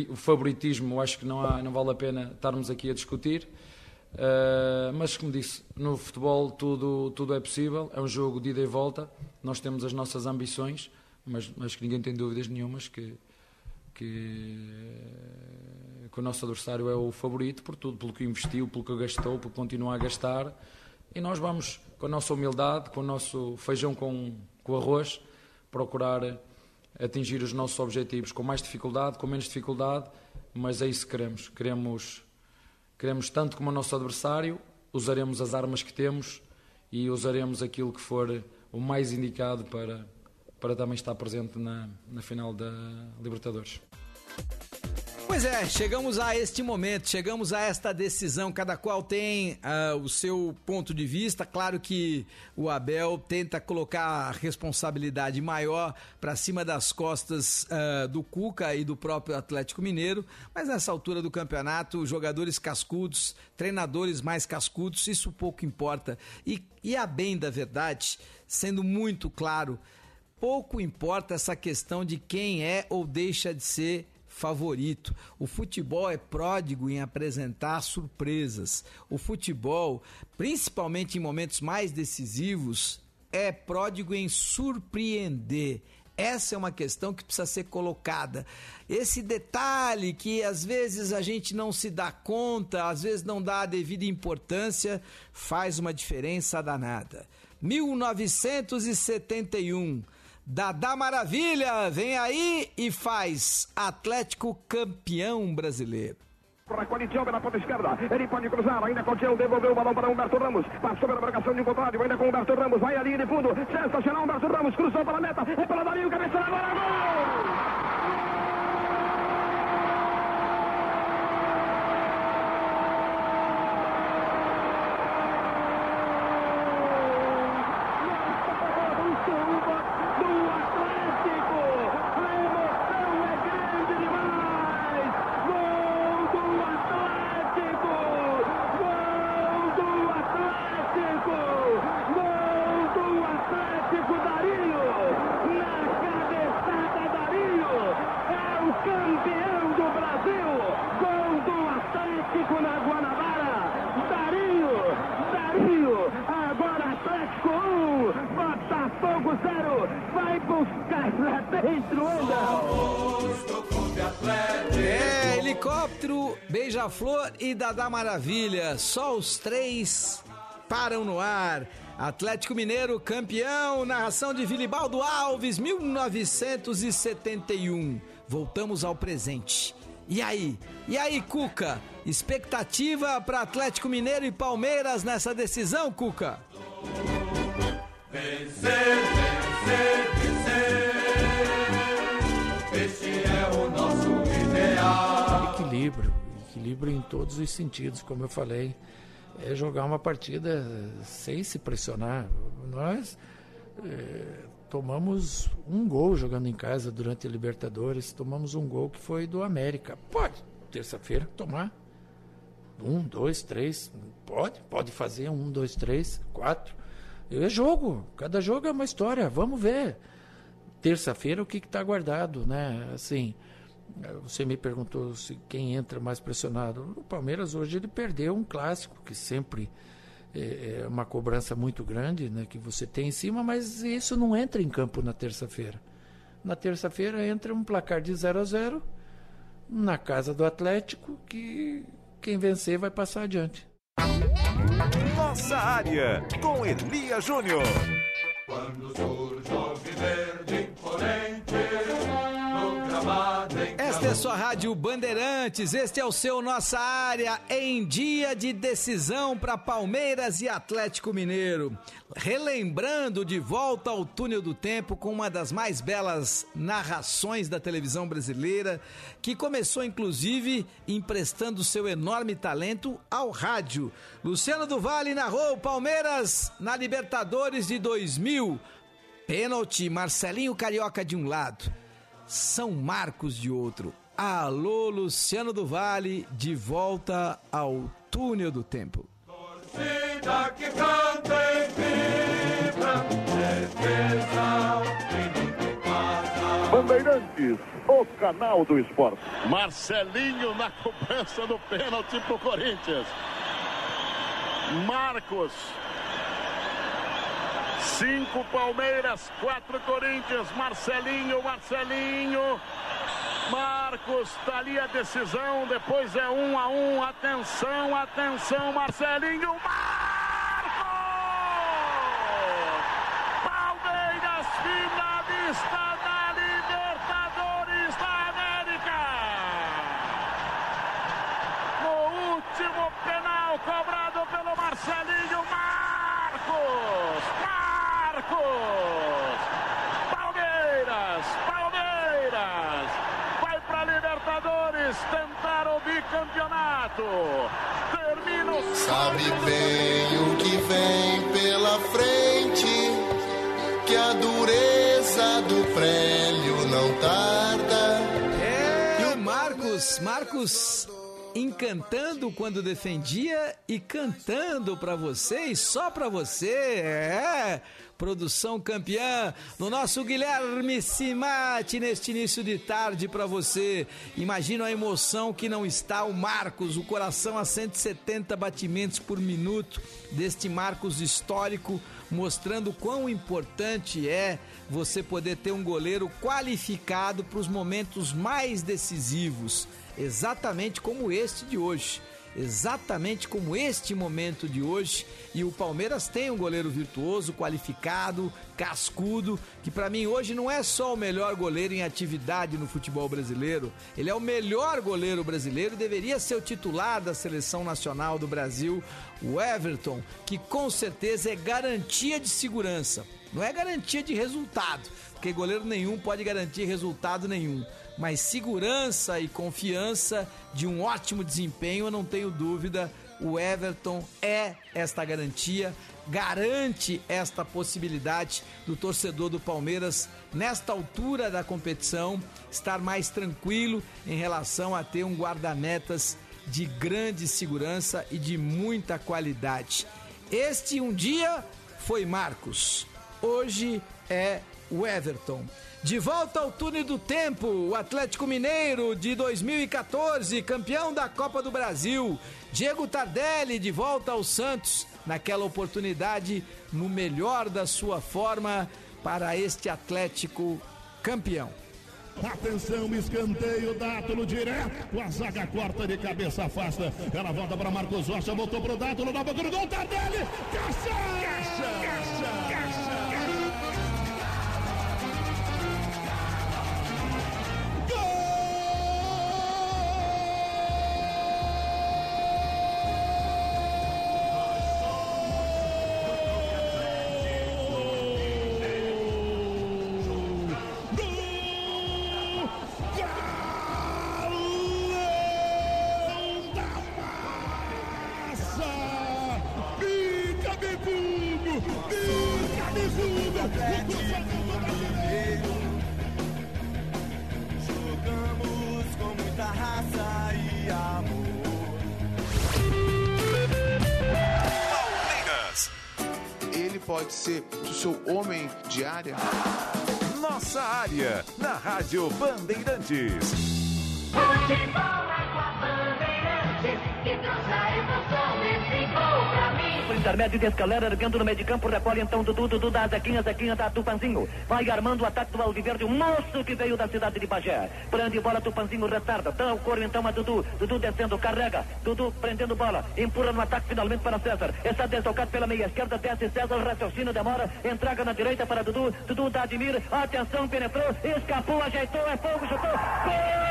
o favoritismo, acho que não, há, não vale a pena estarmos aqui a discutir. Uh, mas, como disse, no futebol tudo, tudo é possível. É um jogo de ida e volta. Nós temos as nossas ambições mas, mas que ninguém tem dúvidas nenhumas que, que, que, o nosso adversário é o favorito por tudo, pelo que investiu, pelo que gastou, por continuar a gastar. E nós vamos, com a nossa humildade, com o nosso feijão com, com arroz, procurar atingir os nossos objetivos com mais dificuldade, com menos dificuldade, mas é isso que queremos. Queremos, queremos tanto como o nosso adversário, usaremos as armas que temos e usaremos aquilo que for o mais indicado para para também estar presente na, na final da Libertadores. Pois é, chegamos a este momento, chegamos a esta decisão. Cada qual tem uh, o seu ponto de vista. Claro que o Abel tenta colocar a responsabilidade maior para cima das costas uh, do Cuca e do próprio Atlético Mineiro. Mas nessa altura do campeonato, jogadores cascudos, treinadores mais cascudos, isso pouco importa. E, e a bem da verdade, sendo muito claro pouco importa essa questão de quem é ou deixa de ser favorito. O futebol é pródigo em apresentar surpresas. O futebol, principalmente em momentos mais decisivos, é pródigo em surpreender. Essa é uma questão que precisa ser colocada. Esse detalhe que às vezes a gente não se dá conta, às vezes não dá a devida importância, faz uma diferença danada. 1971 Dada Maravilha vem aí e faz Atlético campeão brasileiro. Recolhe Tião pela ponta esquerda. Ele pode cruzar. Ainda com Tião. Devolveu o balão para Humberto Ramos. Passou pela marcação de contrário. Ainda com Humberto Ramos. Vai ali de fundo. Sensacional. Humberto Ramos cruzou para a meta. É para Dario. Cabeça agora. Gol! Atlético Darinho, na cabeçada Darinho, é o campeão do Brasil, gol do Atlético na Guanabara, Darinho, Darinho, agora Atlético 1, Botafogo 0, vai buscar É, helicóptero, beija-flor e Dadá Maravilha. Só os três param no ar. Atlético Mineiro campeão, narração de Vilibaldo Alves, 1971. Voltamos ao presente. E aí? E aí, Cuca? Expectativa para Atlético Mineiro e Palmeiras nessa decisão, Cuca? Vencer, vencer. Equilíbrio, equilíbrio em todos os sentidos, como eu falei é jogar uma partida sem se pressionar. Nós é, tomamos um gol jogando em casa durante a Libertadores, tomamos um gol que foi do América. Pode, terça-feira, tomar. Um, dois, três, pode, pode fazer um, dois, três, quatro. É jogo, cada jogo é uma história, vamos ver. Terça-feira o que está guardado, né? Assim, você me perguntou se quem entra mais pressionado. O Palmeiras hoje ele perdeu um clássico que sempre é, é uma cobrança muito grande, né, que você tem em cima, mas isso não entra em campo na terça-feira. Na terça-feira entra um placar de 0 a 0 na casa do Atlético, que quem vencer vai passar adiante. Nossa área com Elia Júnior. Quando Esta é sua Rádio Bandeirantes, este é o seu Nossa Área em dia de decisão para Palmeiras e Atlético Mineiro. Relembrando de volta ao túnel do tempo com uma das mais belas narrações da televisão brasileira, que começou inclusive emprestando seu enorme talento ao rádio. Luciano do Vale narrou Palmeiras na Libertadores de 2000. Pênalti, Marcelinho Carioca de um lado. São Marcos de outro. Alô, Luciano do Vale, de volta ao túnel do tempo. Torcida que canta e vibra, defesa nunca passa. Bandeirantes, o canal do esporte. Marcelinho na cobrança do pênalti pro Corinthians. Marcos. Cinco Palmeiras, quatro Corinthians. Marcelinho, Marcelinho. Marcos, tá ali a decisão. Depois é um a um. Atenção, atenção, Marcelinho. Marcos! Palmeiras finalista Marcos! Palmeiras! Palmeiras! Vai para Libertadores tentar o bicampeonato. Termina o Sabe bem o que vem pela frente, que a dureza do prêmio não tarda. E o Marcos, Marcos encantando quando defendia e cantando pra você e só pra você. É, produção campeã no nosso Guilherme Simati neste início de tarde pra você. Imagina a emoção que não está o Marcos, o coração a 170 batimentos por minuto deste Marcos histórico, mostrando quão importante é você poder ter um goleiro qualificado para os momentos mais decisivos exatamente como este de hoje. Exatamente como este momento de hoje. E o Palmeiras tem um goleiro virtuoso, qualificado, cascudo, que para mim hoje não é só o melhor goleiro em atividade no futebol brasileiro, ele é o melhor goleiro brasileiro, deveria ser o titular da seleção nacional do Brasil, o Everton, que com certeza é garantia de segurança. Não é garantia de resultado, porque goleiro nenhum pode garantir resultado nenhum mas segurança e confiança de um ótimo desempenho, eu não tenho dúvida. O Everton é esta garantia, garante esta possibilidade do torcedor do Palmeiras, nesta altura da competição, estar mais tranquilo em relação a ter um guarda-metas de grande segurança e de muita qualidade. Este um dia foi Marcos, hoje é o Everton. De volta ao túnel do tempo, o Atlético Mineiro de 2014, campeão da Copa do Brasil. Diego Tardelli de volta ao Santos, naquela oportunidade, no melhor da sua forma, para este Atlético campeão. Atenção, escanteio, Dátulo direto. A zaga corta de cabeça, afasta. Ela volta para Marcos Rocha, voltou para o Dátulo, na boca do gol, Tardelli. Caixa! Caixa! Caixa! Pode ser o seu homem de área? Nossa área, na Rádio Bandeirantes. Futebol é com a Bandeirantes, que trouxe a emoção intermédio de escalera, erguendo no meio de campo, recolhe então Dudu, Dudu da Zequinha, Zequinha da Tupanzinho. Vai armando o ataque do Alviverde, o moço que veio da cidade de Bagé. Prende bola, Tupanzinho retarda, dá o coro então a Dudu. Dudu descendo, carrega. Dudu prendendo bola, empurra no ataque finalmente para César. Está deslocado pela meia esquerda, desce César, raciocínio, demora, entrega na direita para Dudu. Dudu da Admir, atenção, penetrou, escapou, ajeitou, é fogo, chutou. Gol!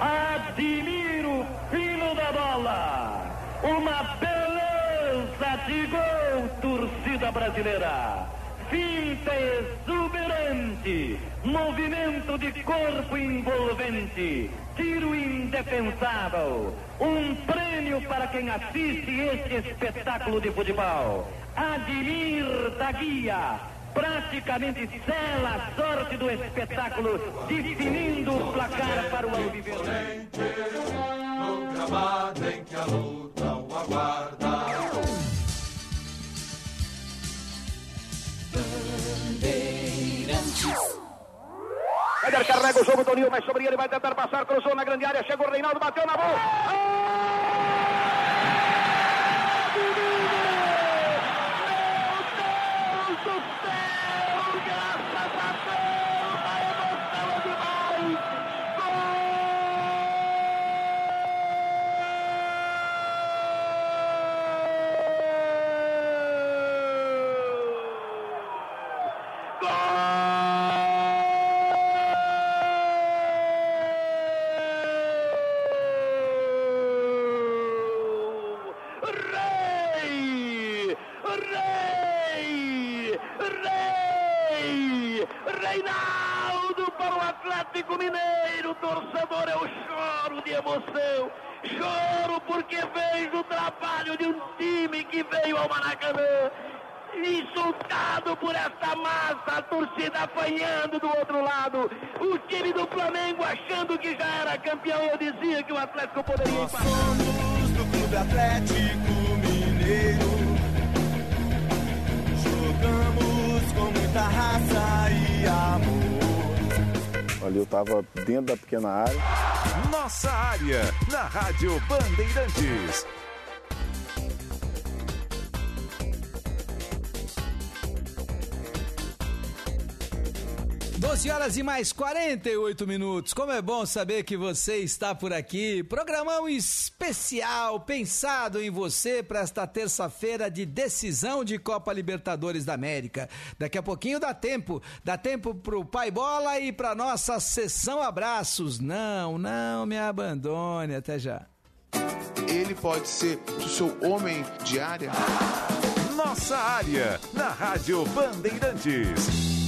Admiro fino da bola. Uma beleza de gol, torcida brasileira. Finta exuberante, movimento de corpo envolvente, tiro indefensável. Um prêmio para quem assiste este espetáculo de futebol. Admir da Guia praticamente sela a sorte do espetáculo, definindo o placar para o Alviverde. No gramado em que a luta o aguarda. Éder carrega o jogo, Toninho vai sobre ele, vai tentar passar, cruzou na grande área, chegou o Reinaldo, bateu na bola. Rei! estava dentro da pequena área. Nossa área, na Rádio Bandeirantes. Doze horas e mais 48 minutos. Como é bom saber que você está por aqui. Programão em especial pensado em você para esta terça-feira de decisão de Copa Libertadores da América. Daqui a pouquinho dá tempo. Dá tempo pro Pai Bola e para nossa sessão abraços. Não, não me abandone. Até já. Ele pode ser o seu homem de área. Nossa área, na Rádio Bandeirantes.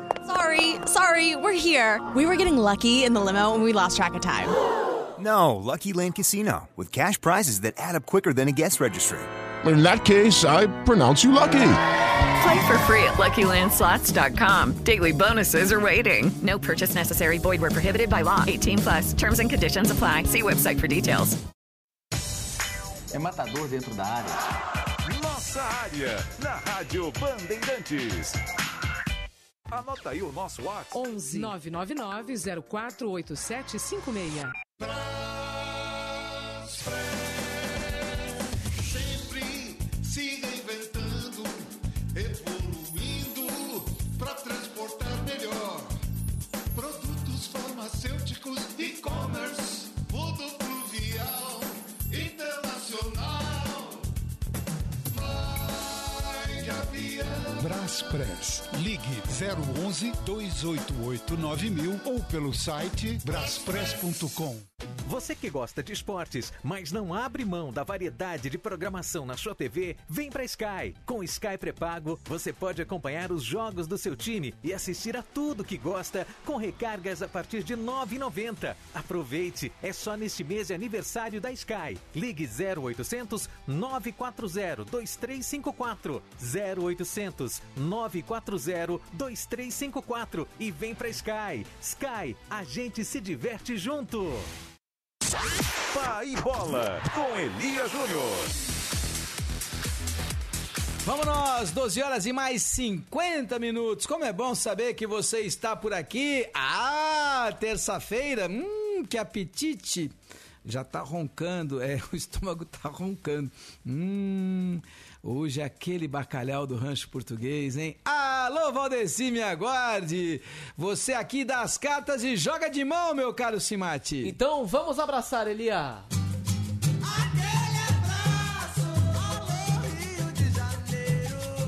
Sorry, sorry, we're here. We were getting lucky in the limo and we lost track of time. No, Lucky Land Casino, with cash prizes that add up quicker than a guest registry. In that case, I pronounce you lucky. Play for free at LuckyLandSlots.com. Daily bonuses are waiting. No purchase necessary. Void were prohibited by law. 18 plus. Terms and conditions apply. See website for details. É matador dentro da área. Nossa área, na Rádio Bandeirantes. Anota aí o nosso WhatsApp. 11 999 048756. Braspress. Ligue 011 288 9000 ou pelo site braspress.com. Você que gosta de esportes, mas não abre mão da variedade de programação na sua TV, vem pra Sky. Com Sky pré-pago, você pode acompanhar os jogos do seu time e assistir a tudo que gosta com recargas a partir de R$ 9,90. Aproveite, é só neste mês de aniversário da Sky. Ligue 0800 940 2354 0800 940 2354 e vem pra Sky. Sky, a gente se diverte junto. Pai Bola, com Elia Júnior. Vamos nós, 12 horas e mais 50 minutos. Como é bom saber que você está por aqui. Ah, terça-feira. Hum, que apetite. Já tá roncando, é, o estômago tá roncando. Hum, hoje é aquele bacalhau do rancho português, hein? Alô, Valdeci, me aguarde. Você aqui das cartas e joga de mão, meu caro Simati. Então, vamos abraçar, Elia.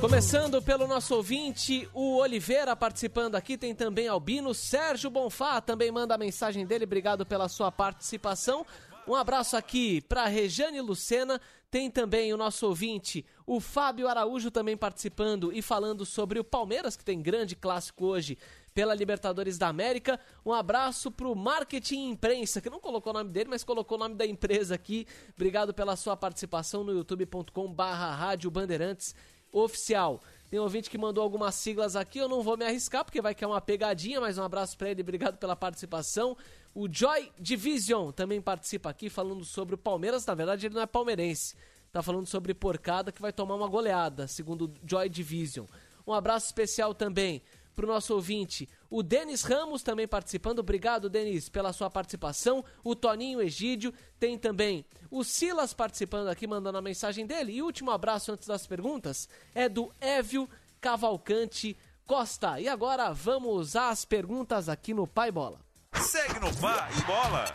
Começando pelo nosso ouvinte, o Oliveira participando aqui, tem também Albino, Sérgio Bonfá também manda a mensagem dele, obrigado pela sua participação. Um abraço aqui para Rejane Lucena, tem também o nosso ouvinte, o Fábio Araújo também participando e falando sobre o Palmeiras, que tem grande clássico hoje pela Libertadores da América. Um abraço pro Marketing Imprensa, que não colocou o nome dele, mas colocou o nome da empresa aqui. Obrigado pela sua participação no youtube.com barra Rádio Bandeirantes Oficial. Tem um ouvinte que mandou algumas siglas aqui, eu não vou me arriscar, porque vai que é uma pegadinha, mas um abraço pra ele, obrigado pela participação. O Joy Division também participa aqui, falando sobre o Palmeiras, na verdade ele não é palmeirense, tá falando sobre porcada que vai tomar uma goleada, segundo o Joy Division. Um abraço especial também pro nosso ouvinte, o Denis Ramos também participando. Obrigado, Denis, pela sua participação. O Toninho Egídio, tem também o Silas participando aqui, mandando a mensagem dele. E o último abraço antes das perguntas é do Évio Cavalcante Costa. E agora vamos às perguntas aqui no Pai Bola. Segue no Pai Bola.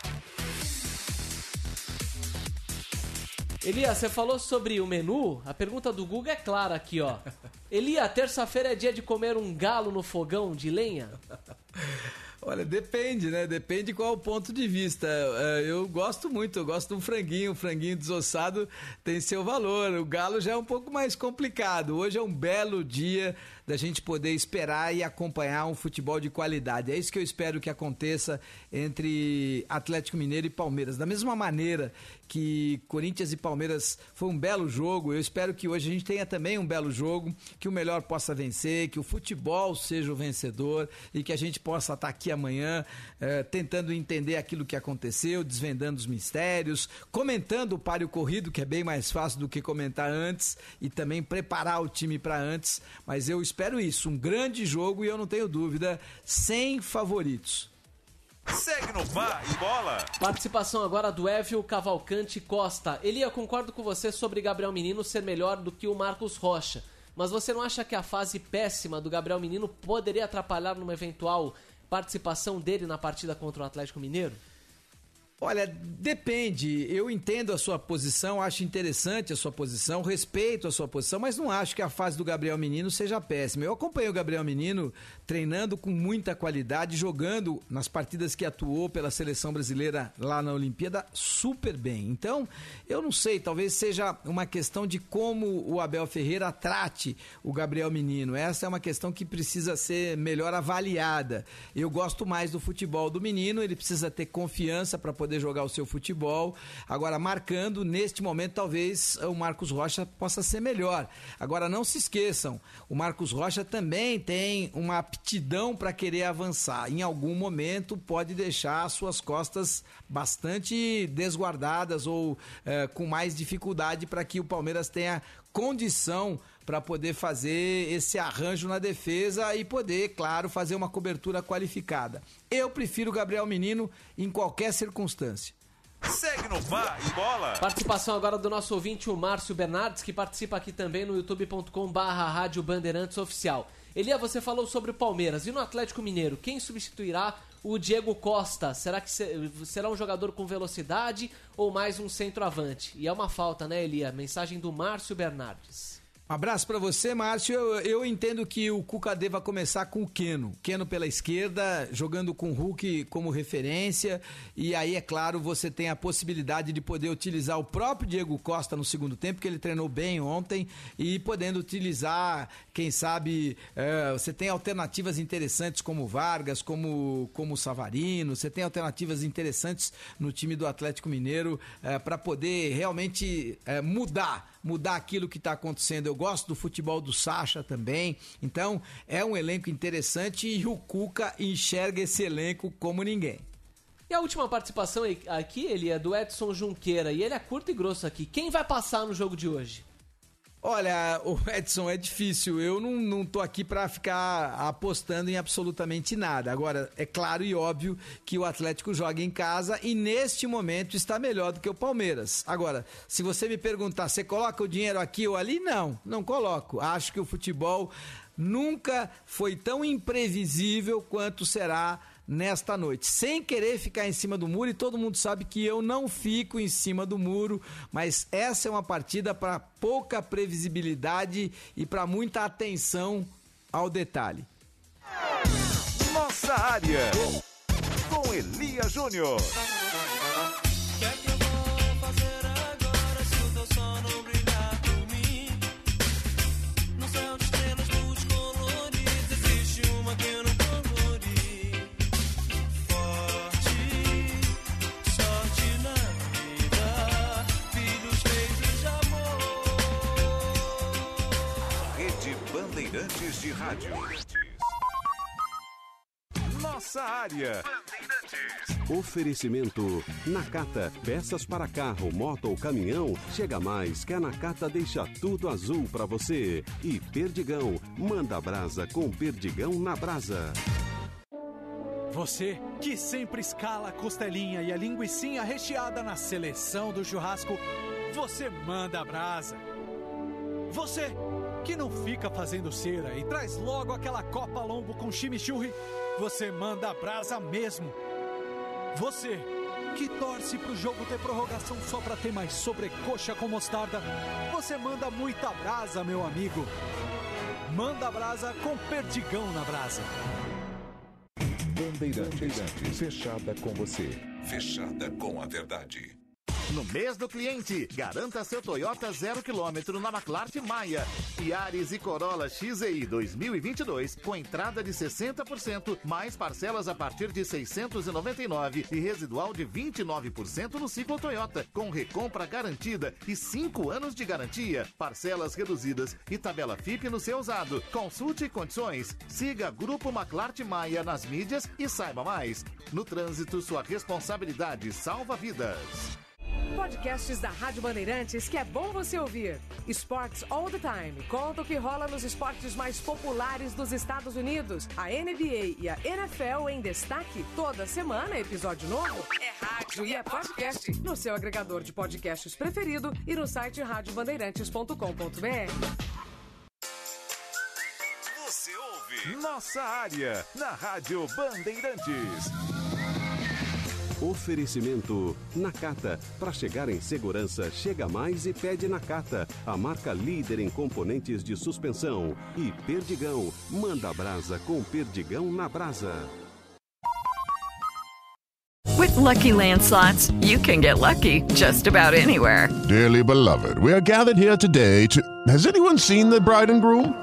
Elias, você falou sobre o menu. A pergunta do Google é clara aqui, ó. Elia, terça-feira é dia de comer um galo no fogão de lenha? Olha, depende, né? Depende qual o ponto de vista. É, Eu gosto muito, eu gosto de um franguinho, um franguinho desossado tem seu valor. O galo já é um pouco mais complicado. Hoje é um belo dia da gente poder esperar e acompanhar um futebol de qualidade. É isso que eu espero que aconteça entre Atlético Mineiro e Palmeiras. Da mesma maneira que Corinthians e Palmeiras foi um belo jogo, eu espero que hoje a gente tenha também um belo jogo, que o melhor possa vencer, que o futebol seja o vencedor e que a gente possa estar aqui amanhã eh, tentando entender aquilo que aconteceu, desvendando os mistérios, comentando o páreo corrido, que é bem mais fácil do que comentar antes, e também preparar o time para antes. Mas eu espero isso, um grande jogo e eu não tenho dúvida, sem favoritos. Segue no Bar e Bola. Participação agora do Évio Cavalcante Costa. Elia, concordo com você sobre Gabriel Menino ser melhor do que o Marcos Rocha. Mas você não acha que a fase péssima do Gabriel Menino poderia atrapalhar numa eventual participação dele na partida contra o Atlético Mineiro? Olha, depende. Eu entendo a sua posição, acho interessante a sua posição, respeito a sua posição, mas não acho que a fase do Gabriel Menino seja péssima. Eu acompanhei o Gabriel Menino treinando com muita qualidade, jogando nas partidas que atuou pela seleção brasileira lá na Olimpíada super bem. Então, eu não sei, talvez seja uma questão de como o Abel Ferreira trate o Gabriel Menino. Essa é uma questão que precisa ser melhor avaliada. Eu gosto mais do futebol do menino, ele precisa ter confiança para poder jogar o seu futebol. Agora, marcando, neste momento, talvez o Marcos Rocha possa ser melhor. Agora, não se esqueçam, o Marcos Rocha também tem uma para querer avançar. Em algum momento, pode deixar as suas costas bastante desguardadas ou eh, com mais dificuldade para que o Palmeiras tenha condição para poder fazer esse arranjo na defesa e poder, claro, fazer uma cobertura qualificada. Eu prefiro o Gabriel Menino em qualquer circunstância. Segue no Bar e Bola. Participação agora do nosso ouvinte, o Márcio Bernardes, que participa aqui também no youtube.com barra Rádio Bandeirantes Oficial. Elia, você falou sobre o Palmeiras. E no Atlético Mineiro, quem substituirá o Diego Costa? Será que se- será um jogador com velocidade ou mais um centroavante? E é uma falta, né, Elia? Mensagem do Márcio Bernardes. Um abraço pra você, Márcio. Eu, eu entendo que o Cuca deva começar com o Keno. Keno pela esquerda, jogando com o Hulk como referência. E aí, é claro, você tem a possibilidade de poder utilizar o próprio Diego Costa no segundo tempo, que ele treinou bem ontem, e podendo utilizar, quem sabe, eh, você tem alternativas interessantes como Vargas, como, como Savarino, você tem alternativas interessantes no time do Atlético Mineiro para poder realmente eh, mudar mudar aquilo que está acontecendo. Eu gosto do futebol do Sacha também. Então, é um elenco interessante e o Cuca enxerga esse elenco como ninguém. E a última participação aqui, ele é do Edson Junqueira. E ele é curto e grosso aqui. Quem vai passar no jogo de hoje? Olha, Edson, é difícil. Eu não, não tô aqui para ficar apostando em absolutamente nada. Agora, é claro e óbvio que o Atlético joga em casa e neste momento está melhor do que o Palmeiras. Agora, se você me perguntar, você coloca o dinheiro aqui ou ali? Não, não coloco. Acho que o futebol nunca foi tão imprevisível quanto será nesta noite, sem querer ficar em cima do muro, e todo mundo sabe que eu não fico em cima do muro, mas essa é uma partida para pouca previsibilidade e para muita atenção ao detalhe. Nossa área. Com Elia Júnior. Bandeirantes de Rádio. Nossa área. Oferecimento Nakata, peças para carro, moto ou caminhão. Chega mais que a Nakata deixa tudo azul para você. E Perdigão, manda brasa com Perdigão na brasa. Você que sempre escala a costelinha e a linguiçinha recheada na seleção do churrasco, você manda a brasa. Você que não fica fazendo cera e traz logo aquela copa lombo com chimichurri, você manda a brasa mesmo. Você que torce pro jogo ter prorrogação só pra ter mais sobrecoxa com mostarda, você manda muita brasa, meu amigo. Manda Brasa com Perdigão na Brasa. Bandeirantes, fechada com você, fechada com a verdade. No mês do cliente, garanta seu Toyota zero quilômetro na McLaren Maia. Yaris e Corolla XEI 2022 com entrada de 60%, mais parcelas a partir de 699 e residual de 29% no ciclo Toyota, com recompra garantida e 5 anos de garantia, parcelas reduzidas e tabela FIP no seu usado. Consulte condições. Siga Grupo McLaren Maia nas mídias e saiba mais. No trânsito, sua responsabilidade salva vidas. Podcasts da Rádio Bandeirantes que é bom você ouvir. Sports All the Time. Conta o que rola nos esportes mais populares dos Estados Unidos. A NBA e a NFL em destaque. Toda semana, episódio novo. É rádio e é podcast. No seu agregador de podcasts preferido e no site radiobandeirantes.com.br. Você ouve Nossa Área na Rádio Bandeirantes. Oferecimento Nakata. Para chegar em segurança, chega mais e pede Nakata, a marca líder em componentes de suspensão. E Perdigão. Manda brasa com Perdigão na brasa. With Lucky Land slots, you can get lucky just about anywhere. Dearly beloved, we are gathered here today to. Has anyone seen the bride and groom?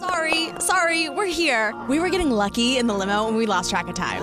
Sorry, sorry, we're here. We were getting lucky in the limo and we lost track of time.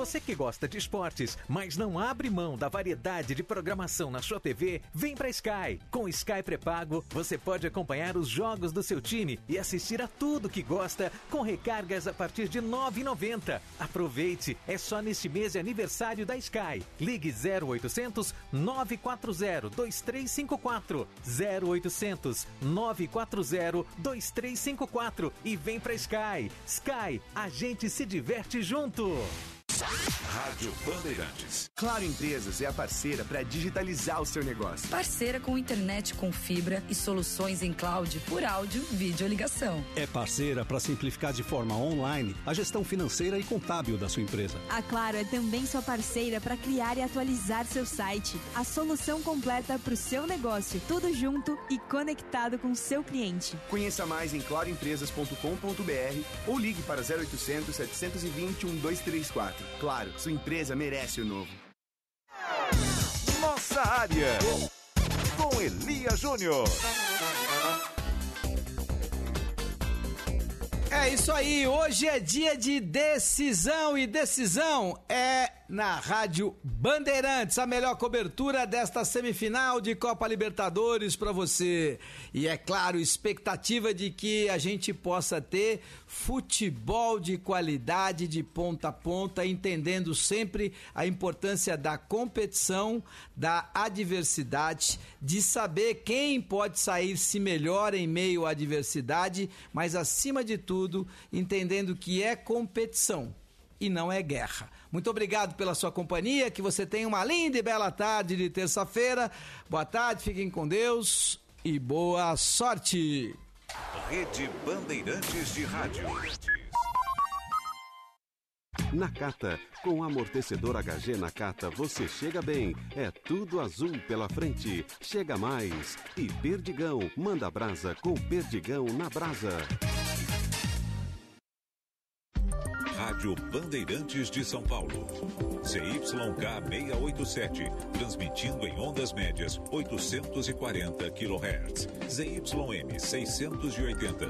Você que gosta de esportes, mas não abre mão da variedade de programação na sua TV, vem pra Sky. Com Sky pré-pago, você pode acompanhar os jogos do seu time e assistir a tudo que gosta com recargas a partir de R$ 9,90. Aproveite, é só neste mês de aniversário da Sky. Ligue 0800 940 2354 0800 940 2354 e vem pra Sky. Sky, a gente se diverte junto. Rádio Bandeirantes. Claro Empresas é a parceira para digitalizar o seu negócio. Parceira com internet com fibra e soluções em cloud por áudio, vídeo e ligação. É parceira para simplificar de forma online a gestão financeira e contábil da sua empresa. A Claro é também sua parceira para criar e atualizar seu site. A solução completa para o seu negócio, tudo junto e conectado com o seu cliente. Conheça mais em claroempresas.com.br ou ligue para 0800 720 1234. Claro, sua empresa merece o novo. Nossa área com Elia Júnior. É isso aí, hoje é dia de decisão e decisão é na Rádio Bandeirantes, a melhor cobertura desta semifinal de Copa Libertadores para você. E é claro, expectativa de que a gente possa ter futebol de qualidade de ponta a ponta, entendendo sempre a importância da competição, da adversidade, de saber quem pode sair-se melhor em meio à adversidade, mas acima de tudo, entendendo que é competição e não é guerra. Muito obrigado pela sua companhia, que você tenha uma linda e bela tarde de terça-feira. Boa tarde, fiquem com Deus e boa sorte. Rede Bandeirantes de Rádio. Nakata, com amortecedor HG Nakata você chega bem. É tudo azul pela frente. Chega mais. E Perdigão, manda brasa com Perdigão na brasa. Rádio Bandeirantes de São Paulo. ZYK 687, transmitindo em ondas médias 840 kHz. ZYM 680,